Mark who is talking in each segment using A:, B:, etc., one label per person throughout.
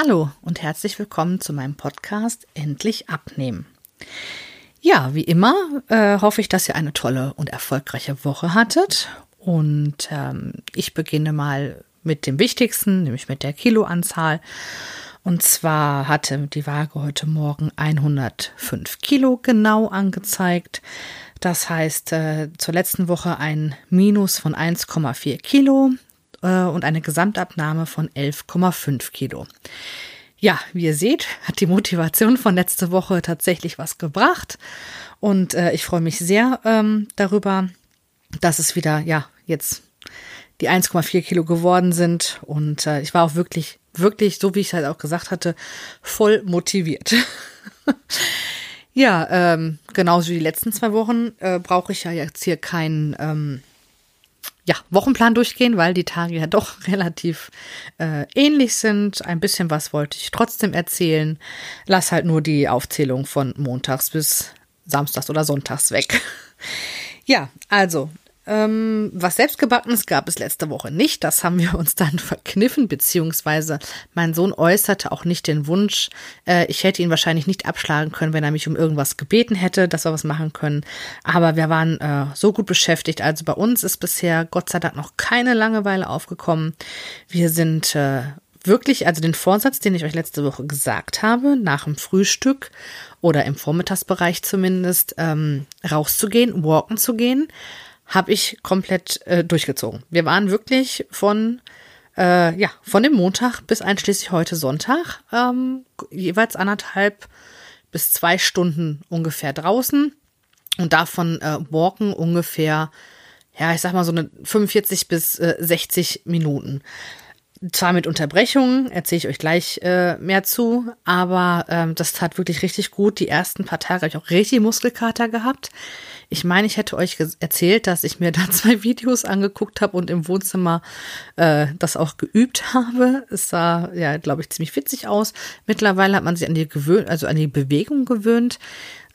A: Hallo und herzlich willkommen zu meinem Podcast Endlich abnehmen. Ja, wie immer äh, hoffe ich, dass ihr eine tolle und erfolgreiche Woche hattet. Und ähm, ich beginne mal mit dem Wichtigsten, nämlich mit der Kiloanzahl. Und zwar hatte die Waage heute Morgen 105 Kilo genau angezeigt. Das heißt, äh, zur letzten Woche ein Minus von 1,4 Kilo äh, und eine Gesamtabnahme von 11,5 Kilo. Ja, wie ihr seht, hat die Motivation von letzte Woche tatsächlich was gebracht. Und äh, ich freue mich sehr ähm, darüber, dass es wieder, ja, jetzt die 1,4 Kilo geworden sind. Und äh, ich war auch wirklich, wirklich, so wie ich halt auch gesagt hatte, voll motiviert. ja, ähm, genauso wie die letzten zwei Wochen äh, brauche ich ja jetzt hier keinen ähm, ja, Wochenplan durchgehen, weil die Tage ja doch relativ äh, ähnlich sind. Ein bisschen was wollte ich trotzdem erzählen. Lass halt nur die Aufzählung von montags bis samstags oder sonntags weg. ja, also ähm, was selbstgebackenes gab es letzte Woche nicht. Das haben wir uns dann verkniffen, beziehungsweise mein Sohn äußerte auch nicht den Wunsch. Äh, ich hätte ihn wahrscheinlich nicht abschlagen können, wenn er mich um irgendwas gebeten hätte, dass wir was machen können. Aber wir waren äh, so gut beschäftigt. Also bei uns ist bisher Gott sei Dank noch keine Langeweile aufgekommen. Wir sind äh, wirklich, also den Vorsatz, den ich euch letzte Woche gesagt habe, nach dem Frühstück oder im Vormittagsbereich zumindest, ähm, rauszugehen, walken zu gehen, habe ich komplett äh, durchgezogen. Wir waren wirklich von äh, ja von dem Montag bis einschließlich heute Sonntag ähm, jeweils anderthalb bis zwei Stunden ungefähr draußen und davon äh, walken ungefähr ja ich sag mal so eine 45 bis äh, 60 Minuten. Zwar mit Unterbrechungen, erzähle ich euch gleich äh, mehr zu, aber ähm, das tat wirklich richtig gut. Die ersten paar Tage habe ich auch richtig Muskelkater gehabt. Ich meine, ich hätte euch erzählt, dass ich mir da zwei Videos angeguckt habe und im Wohnzimmer äh, das auch geübt habe. Es sah ja, glaube ich, ziemlich witzig aus. Mittlerweile hat man sich an die gewöhnt, also an die Bewegung gewöhnt.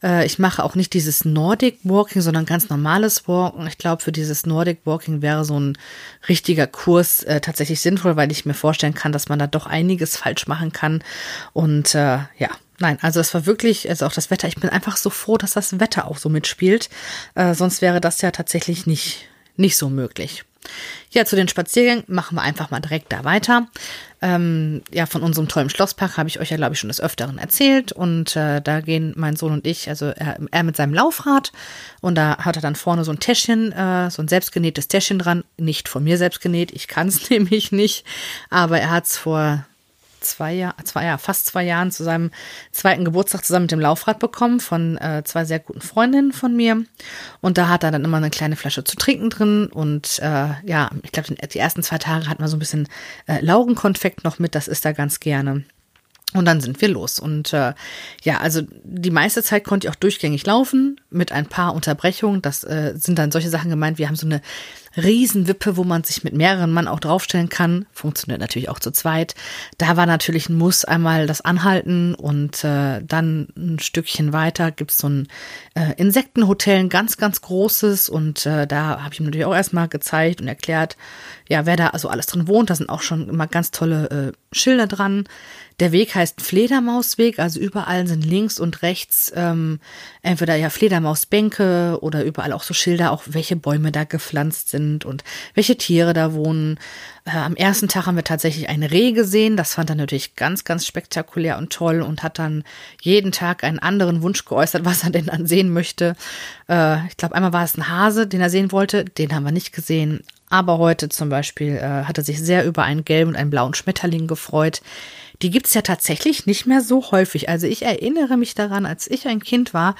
A: Äh, ich mache auch nicht dieses Nordic Walking, sondern ganz normales Walken. Ich glaube, für dieses Nordic Walking wäre so ein richtiger Kurs äh, tatsächlich sinnvoll, weil ich mir vorstellen kann, dass man da doch einiges falsch machen kann. Und äh, ja, Nein, also es war wirklich, also auch das Wetter, ich bin einfach so froh, dass das Wetter auch so mitspielt. Äh, sonst wäre das ja tatsächlich nicht, nicht so möglich. Ja, zu den Spaziergängen machen wir einfach mal direkt da weiter. Ähm, ja, von unserem tollen Schlosspark habe ich euch ja, glaube ich, schon des Öfteren erzählt. Und äh, da gehen mein Sohn und ich, also er, er, mit seinem Laufrad. Und da hat er dann vorne so ein Täschchen, äh, so ein selbstgenähtes Täschchen dran. Nicht von mir selbst genäht, ich kann es nämlich nicht. Aber er hat es vor zwei Jahren, zwei Jahre, fast zwei Jahren zu seinem zweiten Geburtstag zusammen mit dem Laufrad bekommen von äh, zwei sehr guten Freundinnen von mir. Und da hat er dann immer eine kleine Flasche zu trinken drin. Und äh, ja, ich glaube, die ersten zwei Tage hat man so ein bisschen äh, Laugenkonfekt noch mit. Das ist er ganz gerne. Und dann sind wir los. Und äh, ja, also die meiste Zeit konnte ich auch durchgängig laufen mit ein paar Unterbrechungen. Das äh, sind dann solche Sachen gemeint. Wir haben so eine Riesenwippe, wo man sich mit mehreren Mann auch draufstellen kann. Funktioniert natürlich auch zu zweit. Da war natürlich ein Muss einmal das Anhalten und äh, dann ein Stückchen weiter gibt's so ein äh, Insektenhotel, ein ganz, ganz großes. Und äh, da habe ich ihm natürlich auch erstmal gezeigt und erklärt, ja, wer da also alles drin wohnt. Da sind auch schon immer ganz tolle äh, Schilder dran. Der Weg heißt Fledermausweg, also überall sind links und rechts ähm, entweder ja Fledermausbänke oder überall auch so Schilder, auch welche Bäume da gepflanzt sind und welche Tiere da wohnen. Äh, am ersten Tag haben wir tatsächlich ein Reh gesehen. Das fand er natürlich ganz, ganz spektakulär und toll und hat dann jeden Tag einen anderen Wunsch geäußert, was er denn dann sehen möchte. Äh, ich glaube, einmal war es ein Hase, den er sehen wollte. Den haben wir nicht gesehen. Aber heute zum Beispiel äh, hat er sich sehr über einen gelben und einen blauen Schmetterling gefreut die gibt's ja tatsächlich nicht mehr so häufig. Also ich erinnere mich daran, als ich ein Kind war,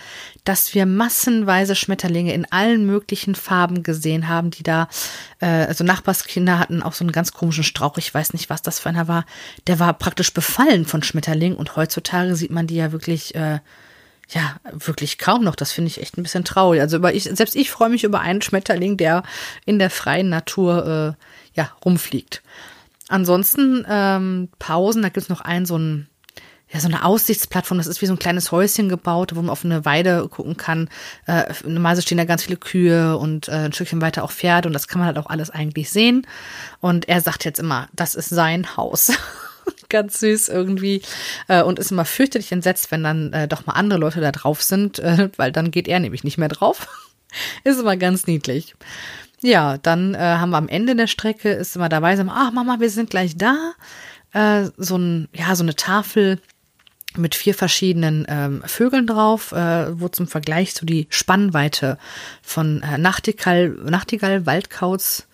A: dass wir massenweise Schmetterlinge in allen möglichen Farben gesehen haben, die da, äh, also Nachbarskinder hatten auch so einen ganz komischen Strauch, ich weiß nicht, was das für einer war. Der war praktisch befallen von Schmetterlingen und heutzutage sieht man die ja wirklich. Äh, ja, wirklich kaum noch. Das finde ich echt ein bisschen traurig. Also über ich, selbst ich freue mich über einen Schmetterling, der in der freien Natur äh, ja rumfliegt. Ansonsten ähm, Pausen, da gibt's noch einen, so ein ja, so eine Aussichtsplattform, das ist wie so ein kleines Häuschen gebaut, wo man auf eine Weide gucken kann. Äh, normalerweise stehen da ganz viele Kühe und äh, ein Stückchen weiter auch Pferde und das kann man halt auch alles eigentlich sehen. Und er sagt jetzt immer, das ist sein Haus. Ganz süß irgendwie. Äh, und ist immer fürchterlich entsetzt, wenn dann äh, doch mal andere Leute da drauf sind, äh, weil dann geht er nämlich nicht mehr drauf. ist immer ganz niedlich. Ja, dann äh, haben wir am Ende der Strecke, ist immer dabei, sagen, ach Mama, wir sind gleich da. Äh, so ein, ja, so eine Tafel mit vier verschiedenen ähm, Vögeln drauf, äh, wo zum Vergleich so die Spannweite von äh, Nachtigall, Nachtigall, Waldkauz,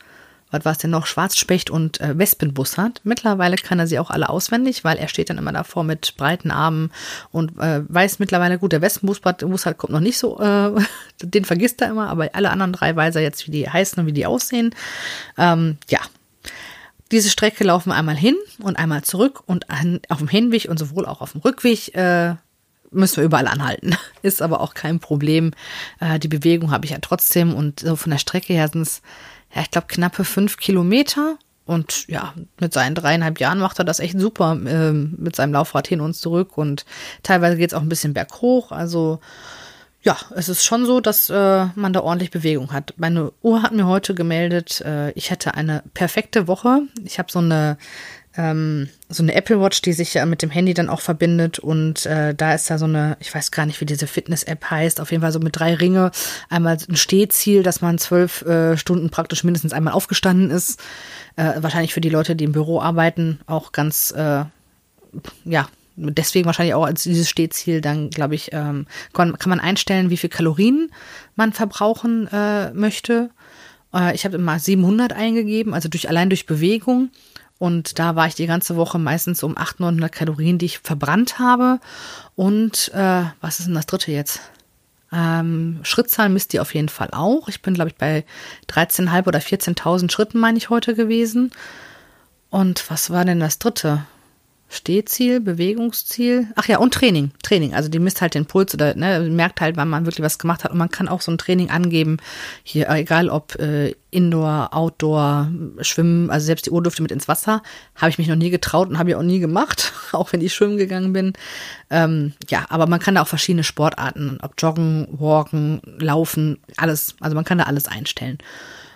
A: was war es denn noch, Schwarzspecht und äh, Wespenbus hat. Mittlerweile kann er sie auch alle auswendig, weil er steht dann immer davor mit breiten Armen und äh, weiß mittlerweile, gut, der Wespenbus kommt noch nicht so, äh, den vergisst er immer, aber alle anderen drei weiß er jetzt, wie die heißen und wie die aussehen. Ähm, ja, diese Strecke laufen wir einmal hin und einmal zurück und an, auf dem Hinweg und sowohl auch auf dem Rückweg äh, müssen wir überall anhalten. Ist aber auch kein Problem. Äh, die Bewegung habe ich ja trotzdem und so von der Strecke her sind es, ja, ich glaube, knappe fünf Kilometer. Und ja, mit seinen dreieinhalb Jahren macht er das echt super äh, mit seinem Laufrad hin und zurück. Und teilweise geht es auch ein bisschen berghoch. Also ja, es ist schon so, dass äh, man da ordentlich Bewegung hat. Meine Uhr hat mir heute gemeldet, äh, ich hätte eine perfekte Woche. Ich habe so eine ähm, so eine Apple Watch, die sich ja mit dem Handy dann auch verbindet und äh, da ist da so eine, ich weiß gar nicht, wie diese Fitness-App heißt, auf jeden Fall so mit drei Ringe. Einmal ein Stehziel, dass man zwölf äh, Stunden praktisch mindestens einmal aufgestanden ist. Äh, wahrscheinlich für die Leute, die im Büro arbeiten, auch ganz äh, ja deswegen wahrscheinlich auch als dieses Stehziel dann, glaube ich, ähm, kann, kann, man einstellen, wie viel Kalorien man verbrauchen äh, möchte. Äh, ich habe immer 700 eingegeben, also durch allein durch Bewegung. Und da war ich die ganze Woche meistens um 800, 900 Kalorien, die ich verbrannt habe. Und äh, was ist denn das dritte jetzt? Ähm, Schrittzahl misst die auf jeden Fall auch. Ich bin, glaube ich, bei 13.500 oder 14.000 Schritten, meine ich, heute gewesen. Und was war denn das dritte? Stehziel, Bewegungsziel. Ach ja, und Training. Training. Also die misst halt den Puls oder ne, merkt halt, wann man wirklich was gemacht hat. Und man kann auch so ein Training angeben. Hier, egal ob äh, Indoor, Outdoor, Schwimmen, also selbst die Uhr mit ins Wasser. Habe ich mich noch nie getraut und habe ich auch nie gemacht, auch wenn ich schwimmen gegangen bin. Ähm, ja, aber man kann da auch verschiedene Sportarten, ob Joggen, Walken, Laufen, alles. Also man kann da alles einstellen.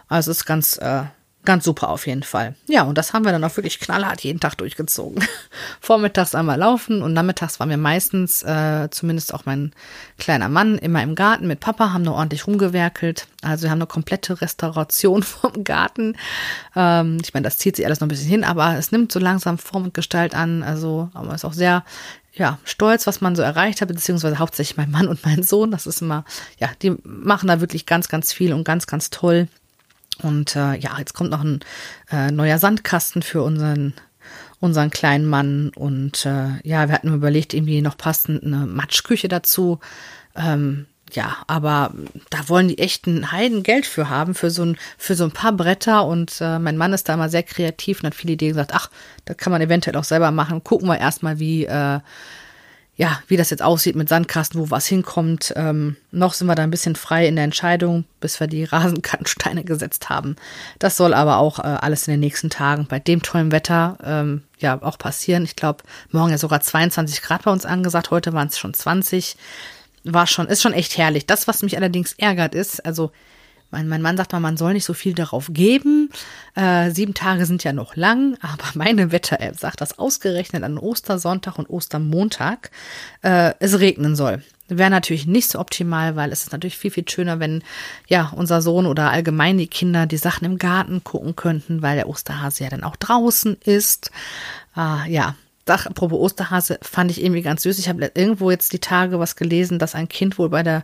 A: Also es ist ganz äh, Ganz super auf jeden Fall. Ja, und das haben wir dann auch wirklich knallhart jeden Tag durchgezogen. Vormittags einmal laufen und nachmittags waren wir meistens, äh, zumindest auch mein kleiner Mann, immer im Garten mit Papa, haben nur ordentlich rumgewerkelt. Also wir haben eine komplette Restauration vom Garten. Ähm, ich meine, das zieht sich alles noch ein bisschen hin, aber es nimmt so langsam Form und Gestalt an. Also man ist auch sehr ja, stolz, was man so erreicht hat, beziehungsweise hauptsächlich mein Mann und mein Sohn. Das ist immer, ja, die machen da wirklich ganz, ganz viel und ganz, ganz toll. Und äh, ja, jetzt kommt noch ein äh, neuer Sandkasten für unseren unseren kleinen Mann. Und äh, ja, wir hatten überlegt, irgendwie noch passend eine Matschküche dazu. Ähm, ja, aber da wollen die echten Heiden Geld für haben, für so ein, für so ein paar Bretter. Und äh, mein Mann ist da mal sehr kreativ und hat viele Ideen gesagt, ach, das kann man eventuell auch selber machen. Gucken wir erstmal, wie, äh, ja, wie das jetzt aussieht mit Sandkasten, wo was hinkommt. Ähm, noch sind wir da ein bisschen frei in der Entscheidung, bis wir die Rasenkannensteine gesetzt haben. Das soll aber auch äh, alles in den nächsten Tagen bei dem tollen Wetter ähm, ja auch passieren. Ich glaube, morgen ja sogar 22 Grad bei uns angesagt, heute waren es schon 20. War schon, ist schon echt herrlich. Das, was mich allerdings ärgert, ist, also mein, mein Mann sagt mal, man soll nicht so viel darauf geben. Äh, sieben Tage sind ja noch lang, aber meine Wetter-App sagt, dass ausgerechnet an Ostersonntag und Ostermontag äh, es regnen soll. Wäre natürlich nicht so optimal, weil es ist natürlich viel, viel schöner, wenn ja unser Sohn oder allgemein die Kinder die Sachen im Garten gucken könnten, weil der Osterhase ja dann auch draußen ist. Äh, ja, Ach, apropos Osterhase, fand ich irgendwie ganz süß. Ich habe irgendwo jetzt die Tage was gelesen, dass ein Kind wohl bei der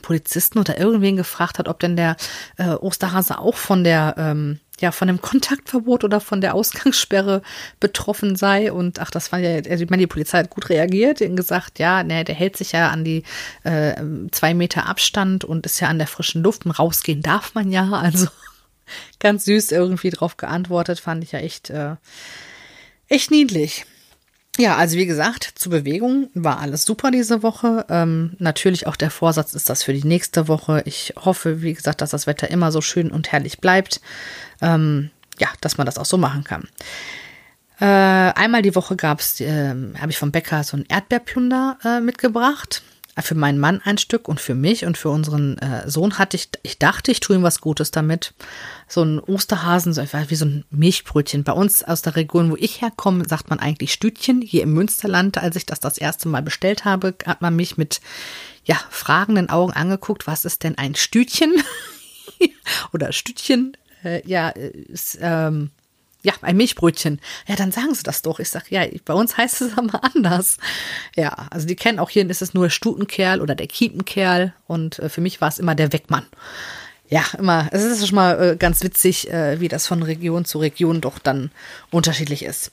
A: Polizisten oder irgendwen gefragt hat, ob denn der äh, Osterhase auch von der ähm, ja von dem Kontaktverbot oder von der Ausgangssperre betroffen sei. Und ach, das war ja, also ich meine, die Polizei hat gut reagiert und gesagt, ja, ne, der hält sich ja an die äh, zwei Meter Abstand und ist ja an der frischen Luft und rausgehen darf man ja. Also ganz süß irgendwie drauf geantwortet, fand ich ja echt, äh, echt niedlich. Ja, also wie gesagt, zur Bewegung war alles super diese Woche. Ähm, natürlich auch der Vorsatz ist das für die nächste Woche. Ich hoffe, wie gesagt, dass das Wetter immer so schön und herrlich bleibt. Ähm, ja, dass man das auch so machen kann. Äh, einmal die Woche gab's, äh, habe ich vom Bäcker so ein Erdbeerplunder äh, mitgebracht. Für meinen Mann ein Stück und für mich und für unseren äh, Sohn hatte ich, ich dachte, ich tue ihm was Gutes damit. So ein Osterhasen, so wie so ein Milchbrötchen. Bei uns aus der Region, wo ich herkomme, sagt man eigentlich Stütchen. Hier im Münsterland, als ich das das erste Mal bestellt habe, hat man mich mit ja, fragenden Augen angeguckt, was ist denn ein Stütchen? Oder Stütchen? Äh, ja, ist, ähm, ja, ein Milchbrötchen. Ja, dann sagen sie das doch. Ich sage, ja, bei uns heißt es aber anders. Ja, also die kennen auch hier, ist es nur Stutenkerl oder der Kiepenkerl und äh, für mich war es immer der Weckmann. Ja, immer, es ist schon mal äh, ganz witzig, äh, wie das von Region zu Region doch dann unterschiedlich ist.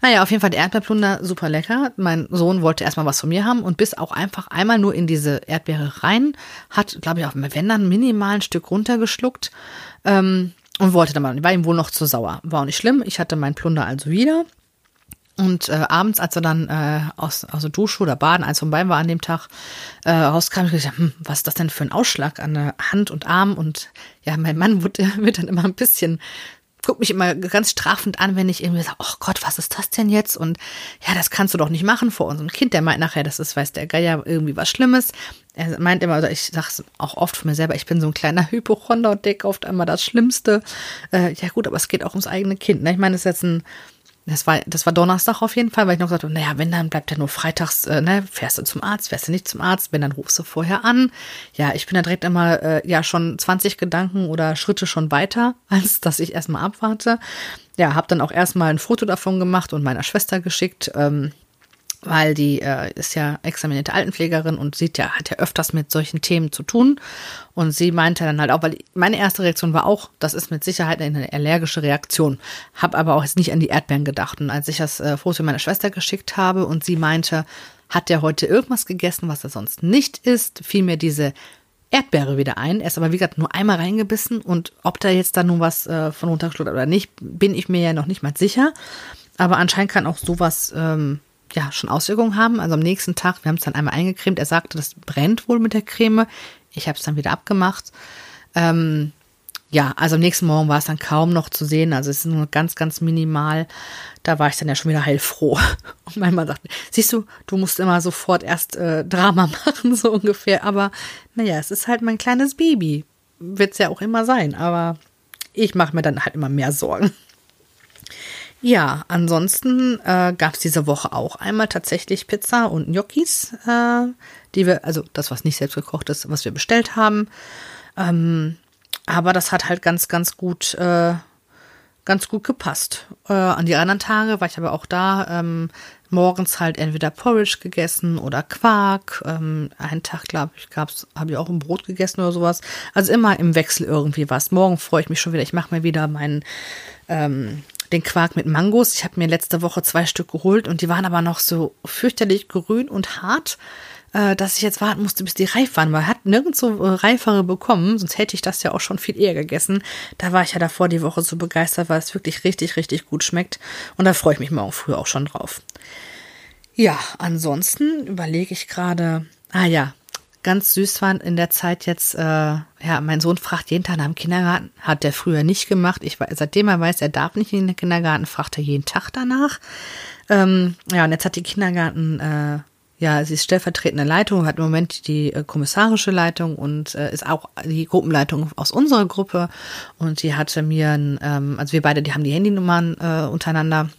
A: Naja, auf jeden Fall der Erdbeerplunder, super lecker. Mein Sohn wollte erstmal was von mir haben und bis auch einfach einmal nur in diese Erdbeere rein, hat, glaube ich, auch wenn dann minimal ein Stück runtergeschluckt. Ähm, und wollte dann mal, war ihm wohl noch zu sauer. War auch nicht schlimm. Ich hatte meinen Plunder also wieder. Und äh, abends, als er dann äh, aus, aus der Dusche oder Baden, eins von beiden war an dem Tag, äh, rauskam, ich gesagt, hm, was ist das denn für ein Ausschlag an der Hand und Arm? Und ja, mein Mann wird, wird dann immer ein bisschen guckt mich immer ganz strafend an, wenn ich irgendwie sage, oh Gott, was ist das denn jetzt? Und ja, das kannst du doch nicht machen vor unserem Kind. Der meint nachher, das ist, weiß der Geier, irgendwie was Schlimmes. Er meint immer, oder ich sage es auch oft von mir selber, ich bin so ein kleiner Hypochonder und decke oft einmal das Schlimmste. Äh, ja gut, aber es geht auch ums eigene Kind. Ne? Ich meine, es ist jetzt ein das war, das war Donnerstag auf jeden Fall, weil ich noch gesagt habe, naja, wenn, dann bleibt er nur freitags, äh, ne, fährst du zum Arzt, fährst du nicht zum Arzt, wenn, dann rufst du vorher an. Ja, ich bin da direkt immer, äh, ja, schon 20 Gedanken oder Schritte schon weiter, als dass ich erstmal abwarte. Ja, habe dann auch erstmal ein Foto davon gemacht und meiner Schwester geschickt. Ähm, weil die äh, ist ja examinierte Altenpflegerin und sieht ja, hat ja öfters mit solchen Themen zu tun. Und sie meinte dann halt auch, weil meine erste Reaktion war auch, das ist mit Sicherheit eine allergische Reaktion. Hab aber auch jetzt nicht an die Erdbeeren gedacht. Und als ich das äh, Foto meiner Schwester geschickt habe und sie meinte, hat der heute irgendwas gegessen, was er sonst nicht isst, fiel mir diese Erdbeere wieder ein. Er ist aber, wie gesagt, nur einmal reingebissen und ob da jetzt da nun was äh, von runtergeschluckt oder nicht, bin ich mir ja noch nicht mal sicher. Aber anscheinend kann auch sowas ähm, ja schon Auswirkungen haben. Also am nächsten Tag, wir haben es dann einmal eingecremt. Er sagte, das brennt wohl mit der Creme. Ich habe es dann wieder abgemacht. Ähm, ja, also am nächsten Morgen war es dann kaum noch zu sehen. Also es ist nur ganz, ganz minimal. Da war ich dann ja schon wieder heilfroh. Und mein Mann sagte, siehst du, du musst immer sofort erst äh, Drama machen, so ungefähr. Aber naja, es ist halt mein kleines Baby. Wird es ja auch immer sein. Aber ich mache mir dann halt immer mehr Sorgen. Ja, ansonsten äh, gab es diese Woche auch einmal tatsächlich Pizza und Gnocchis, äh, die wir, also das, was nicht selbst gekocht ist, was wir bestellt haben. Ähm, aber das hat halt ganz, ganz gut, äh, ganz gut gepasst. Äh, an die anderen Tage war ich aber auch da. Ähm, morgens halt entweder Porridge gegessen oder Quark. Ähm, einen Tag, glaube ich, gab's, habe ich auch ein Brot gegessen oder sowas. Also immer im Wechsel irgendwie was. Morgen freue ich mich schon wieder. Ich mache mir wieder meinen ähm, den Quark mit Mangos. Ich habe mir letzte Woche zwei Stück geholt und die waren aber noch so fürchterlich grün und hart, äh, dass ich jetzt warten musste, bis die reif waren. Man hat nirgendwo äh, reifere bekommen, sonst hätte ich das ja auch schon viel eher gegessen. Da war ich ja davor die Woche so begeistert, weil es wirklich richtig, richtig gut schmeckt. Und da freue ich mich morgen früh auch schon drauf. Ja, ansonsten überlege ich gerade, ah ja, ganz süß war in der Zeit jetzt, äh, ja, mein Sohn fragt jeden Tag nach dem Kindergarten, hat der früher nicht gemacht. Ich seitdem er weiß, er darf nicht in den Kindergarten, fragt er jeden Tag danach. Ähm, ja, und jetzt hat die Kindergarten, äh, ja, sie ist stellvertretende Leitung, hat im Moment die äh, kommissarische Leitung und äh, ist auch die Gruppenleitung aus unserer Gruppe. Und die hatte mir, ähm, also wir beide, die haben die Handynummern äh, untereinander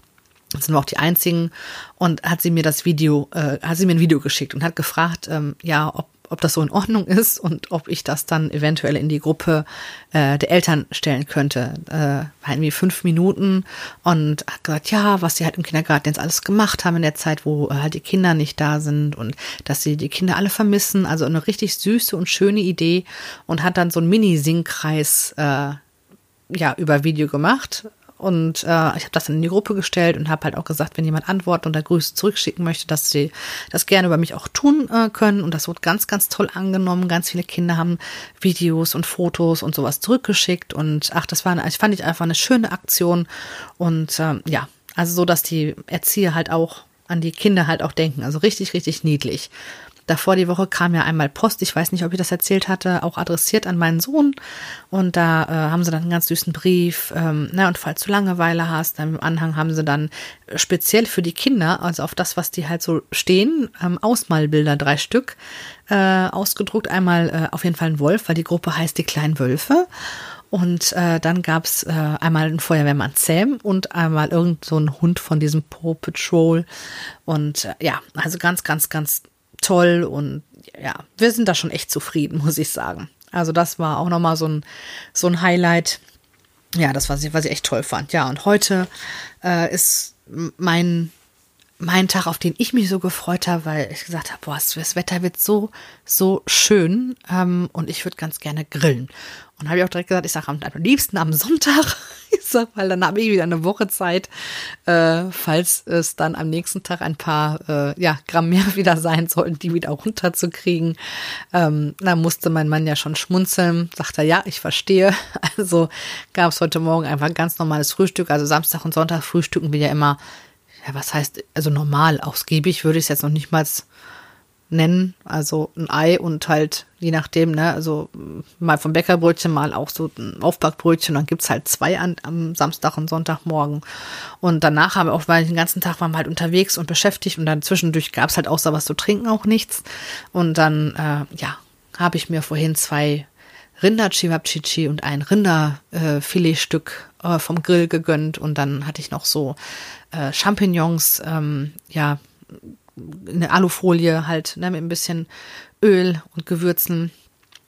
A: sind wir auch die einzigen und hat sie mir das Video, äh, hat sie mir ein Video geschickt und hat gefragt, ähm, ja, ob ob das so in Ordnung ist und ob ich das dann eventuell in die Gruppe äh, der Eltern stellen könnte. Äh, war irgendwie fünf Minuten und hat gesagt, ja, was sie halt im Kindergarten jetzt alles gemacht haben in der Zeit, wo äh, halt die Kinder nicht da sind und dass sie die Kinder alle vermissen. Also eine richtig süße und schöne Idee und hat dann so einen Mini-Singkreis äh, ja, über Video gemacht und äh, ich habe das dann in die Gruppe gestellt und habe halt auch gesagt, wenn jemand antworten oder Grüße zurückschicken möchte, dass sie das gerne über mich auch tun äh, können. Und das wurde ganz, ganz toll angenommen. Ganz viele Kinder haben Videos und Fotos und sowas zurückgeschickt. Und ach, das war, ich fand ich einfach eine schöne Aktion. Und äh, ja, also so, dass die Erzieher halt auch an die Kinder halt auch denken. Also richtig, richtig niedlich. Davor die Woche kam ja einmal Post, ich weiß nicht, ob ich das erzählt hatte, auch adressiert an meinen Sohn. Und da äh, haben sie dann einen ganz süßen Brief. Ähm, na, und falls du Langeweile hast, dann im Anhang haben sie dann speziell für die Kinder, also auf das, was die halt so stehen, ähm, Ausmalbilder, drei Stück, äh, ausgedruckt. Einmal äh, auf jeden Fall ein Wolf, weil die Gruppe heißt die kleinen Wölfe. Und äh, dann gab es äh, einmal einen Feuerwehrmann Sam und einmal irgend so ein Hund von diesem Paw Patrol. Und äh, ja, also ganz, ganz, ganz toll. Und ja, wir sind da schon echt zufrieden, muss ich sagen. Also das war auch nochmal so ein, so ein Highlight. Ja, das, was ich, was ich echt toll fand. Ja, und heute äh, ist mein mein Tag, auf den ich mich so gefreut habe, weil ich gesagt habe, boah, das Wetter wird so, so schön ähm, und ich würde ganz gerne grillen. Und habe ich auch direkt gesagt, ich sage am, am liebsten am Sonntag. Ich sag, weil dann habe ich wieder eine Woche Zeit, äh, falls es dann am nächsten Tag ein paar äh, ja, Gramm mehr wieder sein sollten, die wieder runterzukriegen. Ähm, da musste mein Mann ja schon schmunzeln. Sagt er, ja, ich verstehe. Also gab es heute Morgen einfach ein ganz normales Frühstück. Also Samstag und Sonntag frühstücken wir ja immer ja, was heißt, also normal, ausgiebig würde ich es jetzt noch nicht mal nennen. Also ein Ei und halt, je nachdem, ne, also mal vom Bäckerbrötchen, mal auch so ein Aufbackbrötchen. Dann gibt's halt zwei an, am Samstag und Sonntagmorgen. Und danach haben wir auch, weil den ganzen Tag waren wir halt unterwegs und beschäftigt und dann zwischendurch gab's halt außer was zu trinken auch nichts. Und dann, äh, ja, habe ich mir vorhin zwei Rinder Chivapchichi und ein Rinderfiletstück äh, vom Grill gegönnt und dann hatte ich noch so äh, Champignons, ähm, ja, eine Alufolie halt, ne, mit ein bisschen Öl und Gewürzen.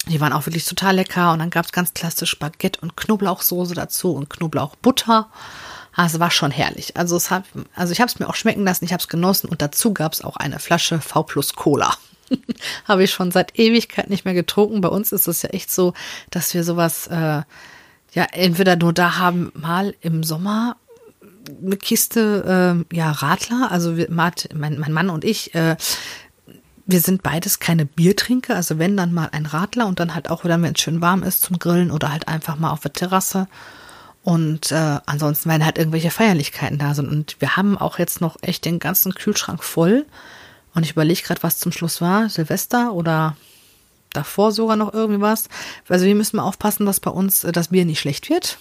A: Die waren auch wirklich total lecker. Und dann gab es ganz klassisch Spaghetti und Knoblauchsoße dazu und Knoblauchbutter. Also war schon herrlich. Also es hat, also ich habe es mir auch schmecken lassen, ich habe es genossen und dazu gab es auch eine Flasche V plus Cola. habe ich schon seit Ewigkeit nicht mehr getrunken. Bei uns ist es ja echt so, dass wir sowas äh, ja entweder nur da haben, mal im Sommer eine Kiste äh, ja Radler. Also wir, mein, mein Mann und ich, äh, wir sind beides keine Biertrinker. Also wenn dann mal ein Radler und dann halt auch wieder, wenn es schön warm ist zum Grillen oder halt einfach mal auf der Terrasse. Und äh, ansonsten, wenn halt irgendwelche Feierlichkeiten da sind. Und wir haben auch jetzt noch echt den ganzen Kühlschrank voll. Und ich überlege gerade, was zum Schluss war. Silvester oder davor sogar noch irgendwie was. Also wir müssen mal aufpassen, dass bei uns äh, das Bier nicht schlecht wird.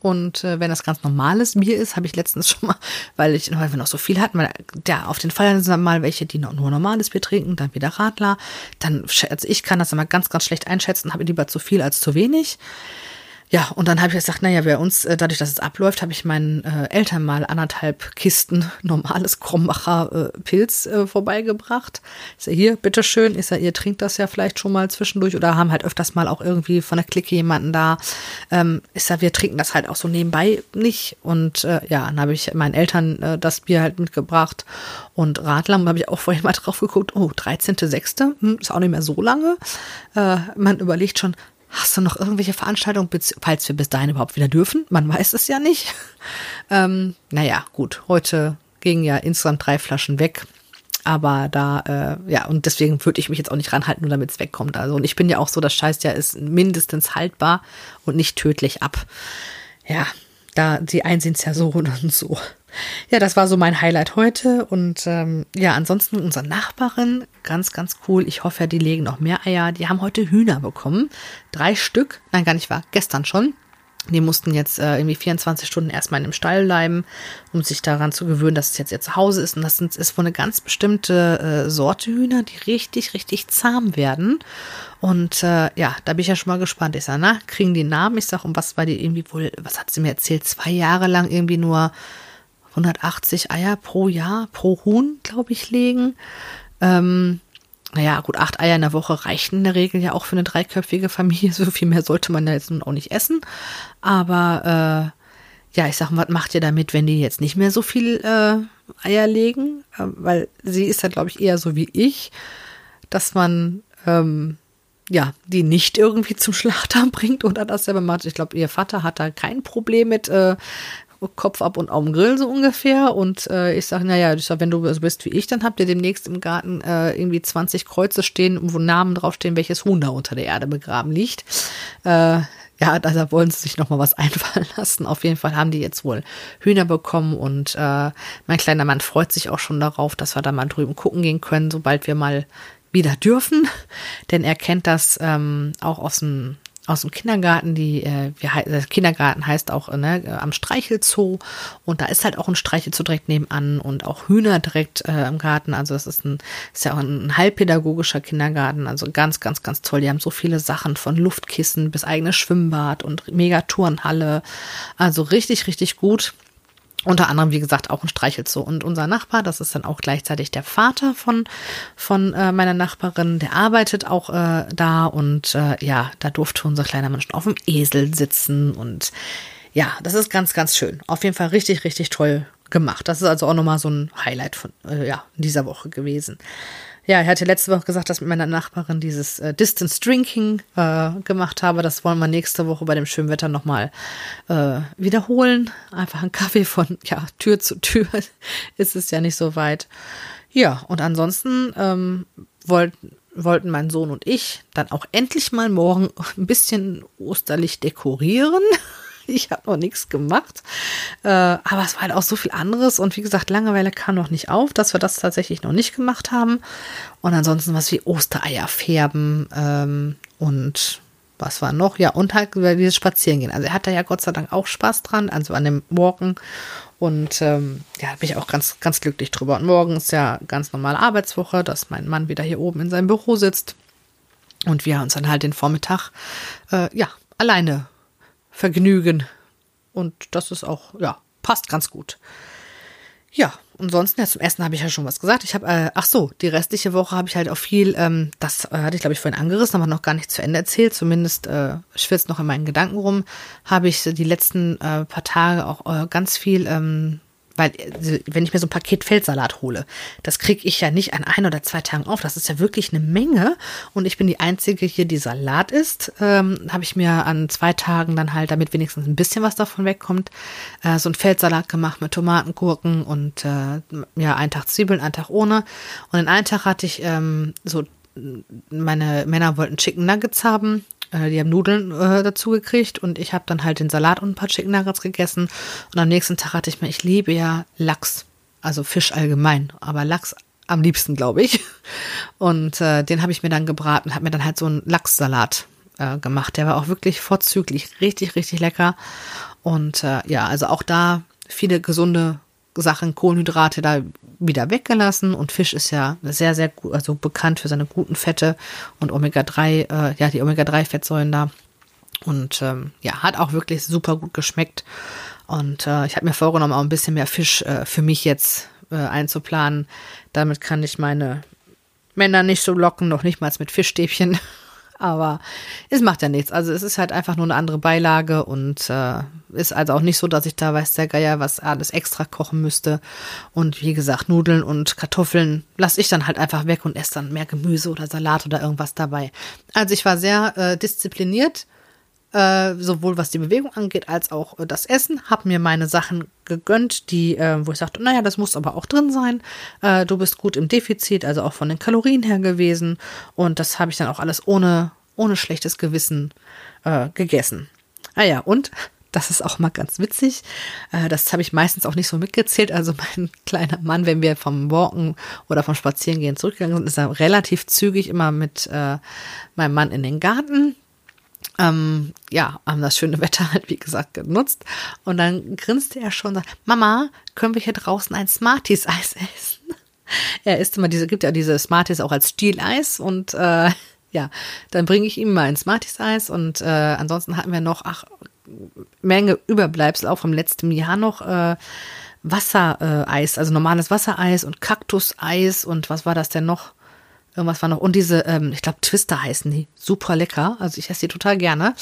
A: Und äh, wenn das ganz normales Bier ist, habe ich letztens schon mal, weil ich weil wir noch so viel hatten, weil ja, auf den Feiern sind mal welche, die noch nur normales Bier trinken, dann wieder Radler. Dann, also ich kann das immer ganz, ganz schlecht einschätzen, habe lieber zu viel als zu wenig. Ja, und dann habe ich gesagt, naja, bei uns, äh, dadurch, dass es abläuft, habe ich meinen äh, Eltern mal anderthalb Kisten normales Krombacher äh, Pilz äh, vorbeigebracht. Ist ja hier, bitteschön, ist ja, ihr trinkt das ja vielleicht schon mal zwischendurch oder haben halt öfters mal auch irgendwie von der Clique jemanden da. Ähm, ist ja, wir trinken das halt auch so nebenbei nicht. Und äh, ja, dann habe ich meinen Eltern äh, das Bier halt mitgebracht. Und Radler, habe ich auch vorhin mal drauf geguckt, oh, 13.06., hm, ist auch nicht mehr so lange. Äh, man überlegt schon, Hast du noch irgendwelche Veranstaltungen, falls wir bis dahin überhaupt wieder dürfen? Man weiß es ja nicht. Ähm, naja, gut, heute gingen ja insgesamt drei Flaschen weg. Aber da, äh, ja, und deswegen würde ich mich jetzt auch nicht ranhalten, nur damit es wegkommt. Also, und ich bin ja auch so, das Scheiß ja ist mindestens haltbar und nicht tödlich ab. Ja, da, die sind es ja so und so. Ja, das war so mein Highlight heute. Und ähm, ja, ansonsten unsere Nachbarin, ganz, ganz cool. Ich hoffe, die legen noch mehr Eier. Die haben heute Hühner bekommen. Drei Stück. Nein, gar nicht wahr. Gestern schon. Die mussten jetzt äh, irgendwie 24 Stunden erstmal in dem Stall bleiben, um sich daran zu gewöhnen, dass es jetzt ihr Zuhause ist. Und das ist wohl eine ganz bestimmte äh, Sorte Hühner, die richtig, richtig zahm werden. Und äh, ja, da bin ich ja schon mal gespannt. Ich sage, na, kriegen die Namen? Ich sage, um was war die irgendwie wohl, was hat sie mir erzählt? Zwei Jahre lang irgendwie nur 180 Eier pro Jahr, pro Huhn, glaube ich, legen. Ähm, naja, gut, acht Eier in der Woche reichen in der Regel ja auch für eine dreiköpfige Familie. So viel mehr sollte man ja jetzt nun auch nicht essen. Aber äh, ja, ich sag, was macht ihr damit, wenn die jetzt nicht mehr so viel äh, Eier legen? Äh, weil sie ist ja, glaube ich, eher so wie ich, dass man ähm, ja, die nicht irgendwie zum Schlachter bringt oder das selber macht. Ich glaube, ihr Vater hat da kein Problem mit, äh, Kopf ab und Augen grillen so ungefähr. Und äh, ich sage, naja, ich sag, wenn du so bist wie ich, dann habt ihr demnächst im Garten äh, irgendwie 20 Kreuze stehen, wo Namen draufstehen, welches Huhn da unter der Erde begraben liegt. Äh, ja, da wollen sie sich noch mal was einfallen lassen. Auf jeden Fall haben die jetzt wohl Hühner bekommen und äh, mein kleiner Mann freut sich auch schon darauf, dass wir da mal drüben gucken gehen können, sobald wir mal wieder dürfen, denn er kennt das ähm, auch aus dem aus dem Kindergarten, die äh, wie, der Kindergarten heißt auch ne, am Streichelzoo und da ist halt auch ein Streichelzoo direkt nebenan und auch Hühner direkt äh, im Garten. Also das ist ein ist ja auch ein halbpädagogischer Kindergarten, also ganz ganz ganz toll. Die haben so viele Sachen von Luftkissen bis eigenes Schwimmbad und Megaturnhalle, also richtig richtig gut. Unter anderem, wie gesagt, auch ein Streichelzoo. Und unser Nachbar, das ist dann auch gleichzeitig der Vater von, von äh, meiner Nachbarin, der arbeitet auch äh, da. Und äh, ja, da durfte unser kleiner Mensch auf dem Esel sitzen. Und ja, das ist ganz, ganz schön. Auf jeden Fall richtig, richtig toll gemacht. Das ist also auch nochmal so ein Highlight von äh, ja, dieser Woche gewesen. Ja, er hatte letzte Woche gesagt, dass mit meiner Nachbarin dieses äh, Distance Drinking äh, gemacht habe. Das wollen wir nächste Woche bei dem schönen Wetter nochmal äh, wiederholen. Einfach ein Kaffee von ja, Tür zu Tür ist es ja nicht so weit. Ja, und ansonsten ähm, wollten wollten mein Sohn und ich dann auch endlich mal morgen ein bisschen Osterlicht dekorieren. ich habe noch nichts gemacht. Äh, aber es war halt auch so viel anderes. Und wie gesagt, Langeweile kam noch nicht auf, dass wir das tatsächlich noch nicht gemacht haben. Und ansonsten was wie Ostereier färben ähm, und was war noch? Ja, und halt dieses Spazierengehen. Also er hat da ja Gott sei Dank auch Spaß dran, also an dem Walken. Und ähm, ja, bin ich auch ganz, ganz glücklich drüber. Und morgen ist ja ganz normale Arbeitswoche, dass mein Mann wieder hier oben in seinem Büro sitzt. Und wir uns dann halt den Vormittag äh, ja alleine vergnügen. Und das ist auch, ja, passt ganz gut. Ja, ansonsten, ja, zum Essen habe ich ja schon was gesagt. Ich habe, äh, ach so, die restliche Woche habe ich halt auch viel, ähm, das äh, hatte ich, glaube ich, vorhin angerissen, aber noch gar nicht zu Ende erzählt. Zumindest äh, schwirrt noch in meinen Gedanken rum. Habe ich die letzten äh, paar Tage auch äh, ganz viel ähm, weil äh, wenn ich mir so ein Paket Feldsalat hole, das kriege ich ja nicht an ein oder zwei Tagen auf. Das ist ja wirklich eine Menge. Und ich bin die Einzige hier, die Salat isst. Ähm, Habe ich mir an zwei Tagen dann halt, damit wenigstens ein bisschen was davon wegkommt, äh, so ein Feldsalat gemacht mit Tomaten, Gurken und äh, ja, einen Tag Zwiebeln, einen Tag ohne. Und in einem Tag hatte ich ähm, so meine Männer wollten Chicken Nuggets haben äh, die haben Nudeln äh, dazu gekriegt und ich habe dann halt den Salat und ein paar Chicken Nuggets gegessen. Und am nächsten Tag hatte ich mir, ich liebe ja Lachs, also Fisch allgemein, aber Lachs am liebsten, glaube ich. Und äh, den habe ich mir dann gebraten, habe mir dann halt so einen Lachssalat äh, gemacht. Der war auch wirklich vorzüglich, richtig, richtig lecker. Und äh, ja, also auch da viele gesunde Sachen, Kohlenhydrate da wieder weggelassen und Fisch ist ja sehr, sehr gut, also bekannt für seine guten Fette und Omega-3, äh, ja, die Omega-3-Fettsäuren da. Und ähm, ja, hat auch wirklich super gut geschmeckt. Und äh, ich habe mir vorgenommen, auch ein bisschen mehr Fisch äh, für mich jetzt äh, einzuplanen. Damit kann ich meine Männer nicht so locken, noch nicht mal mit Fischstäbchen. Aber es macht ja nichts. Also es ist halt einfach nur eine andere Beilage und äh, ist also auch nicht so, dass ich da weiß der Geier was alles extra kochen müsste. Und wie gesagt, Nudeln und Kartoffeln lasse ich dann halt einfach weg und esse dann mehr Gemüse oder Salat oder irgendwas dabei. Also ich war sehr äh, diszipliniert, äh, sowohl was die Bewegung angeht als auch äh, das Essen. Habe mir meine Sachen gegönnt, die, äh, wo ich sagte, naja, das muss aber auch drin sein. Äh, du bist gut im Defizit, also auch von den Kalorien her gewesen. Und das habe ich dann auch alles ohne, ohne schlechtes Gewissen gegessen. Ah ja, und das ist auch mal ganz witzig. Das habe ich meistens auch nicht so mitgezählt. Also mein kleiner Mann, wenn wir vom Walken oder vom Spazierengehen zurückgegangen sind, ist er relativ zügig immer mit meinem Mann in den Garten. Ähm, ja, haben das schöne Wetter halt, wie gesagt, genutzt. Und dann grinste er schon und sagt, Mama, können wir hier draußen ein Smarties-Eis essen? Er isst immer diese, gibt ja diese Smarties auch als Stieleis und äh, ja, dann bringe ich ihm mal ein Smarties-Eis und äh, ansonsten hatten wir noch, ach, Menge Überbleibsel auch vom letzten Jahr noch äh, Wassereis, also normales Wassereis und Kaktuseis und was war das denn noch? Irgendwas war noch. Und diese, ähm, ich glaube, Twister heißen die. Super lecker. Also ich esse die total gerne.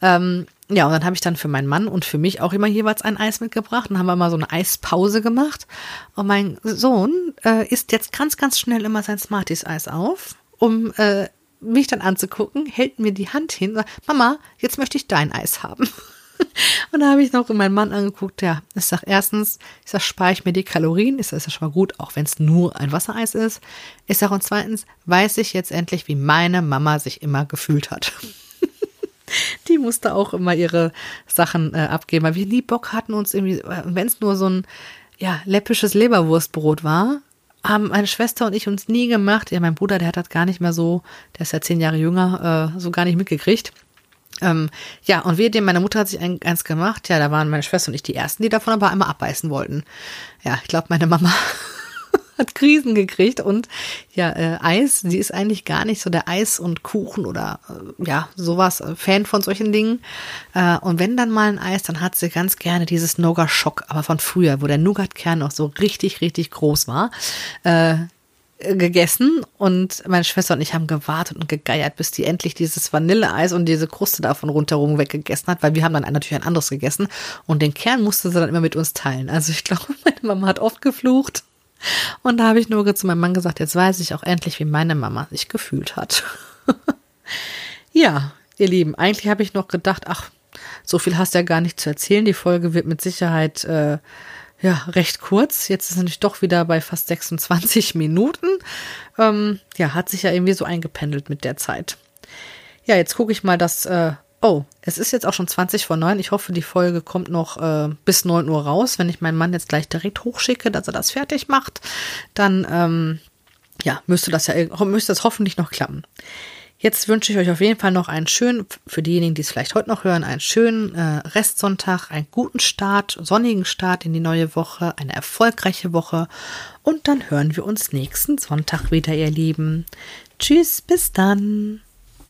A: Ähm, ja, und dann habe ich dann für meinen Mann und für mich auch immer jeweils ein Eis mitgebracht. Dann haben wir mal so eine Eispause gemacht. Und mein Sohn äh, isst jetzt ganz, ganz schnell immer sein Smarties-Eis auf, um äh, mich dann anzugucken, hält mir die Hand hin und sagt, Mama, jetzt möchte ich dein Eis haben. Und da habe ich noch meinen Mann angeguckt, ja, ich sage erstens, ich sage, spare ich mir die Kalorien, ist das ja schon mal gut, auch wenn es nur ein Wassereis ist. Ich sage, und zweitens, weiß ich jetzt endlich, wie meine Mama sich immer gefühlt hat. die musste auch immer ihre Sachen äh, abgeben, weil wir nie Bock hatten uns irgendwie, wenn es nur so ein ja, läppisches Leberwurstbrot war, haben meine Schwester und ich uns nie gemacht. Ja, mein Bruder, der hat das gar nicht mehr so, der ist ja zehn Jahre jünger, äh, so gar nicht mitgekriegt. Ähm, ja, und wir, dem, meine Mutter hat sich ein, eins gemacht. Ja, da waren meine Schwester und ich die Ersten, die davon aber einmal abbeißen wollten. Ja, ich glaube, meine Mama hat Krisen gekriegt und ja, äh, Eis, sie ist eigentlich gar nicht so der Eis und Kuchen oder äh, ja, sowas, äh, Fan von solchen Dingen. Äh, und wenn dann mal ein Eis, dann hat sie ganz gerne dieses Nougat-Schock, aber von früher, wo der Nougat-Kern noch so richtig, richtig groß war. Gegessen und meine Schwester und ich haben gewartet und gegeiert, bis die endlich dieses Vanilleeis und diese Kruste davon rundherum weggegessen hat, weil wir haben dann natürlich ein anderes gegessen und den Kern musste sie dann immer mit uns teilen. Also ich glaube, meine Mama hat oft geflucht und da habe ich nur zu meinem Mann gesagt, jetzt weiß ich auch endlich, wie meine Mama sich gefühlt hat. ja, ihr Lieben, eigentlich habe ich noch gedacht, ach, so viel hast du ja gar nicht zu erzählen. Die Folge wird mit Sicherheit äh, ja, recht kurz. Jetzt ist es nämlich doch wieder bei fast 26 Minuten. Ähm, ja, hat sich ja irgendwie so eingependelt mit der Zeit. Ja, jetzt gucke ich mal, dass. Äh, oh, es ist jetzt auch schon 20 vor 9. Ich hoffe, die Folge kommt noch äh, bis 9 Uhr raus. Wenn ich meinen Mann jetzt gleich direkt hochschicke, dass er das fertig macht, dann ähm, ja, müsste das ja müsste das hoffentlich noch klappen. Jetzt wünsche ich euch auf jeden Fall noch einen schönen, für diejenigen, die es vielleicht heute noch hören, einen schönen äh, Restsonntag, einen guten Start, sonnigen Start in die neue Woche, eine erfolgreiche Woche und dann hören wir uns nächsten Sonntag wieder, ihr Lieben. Tschüss, bis dann.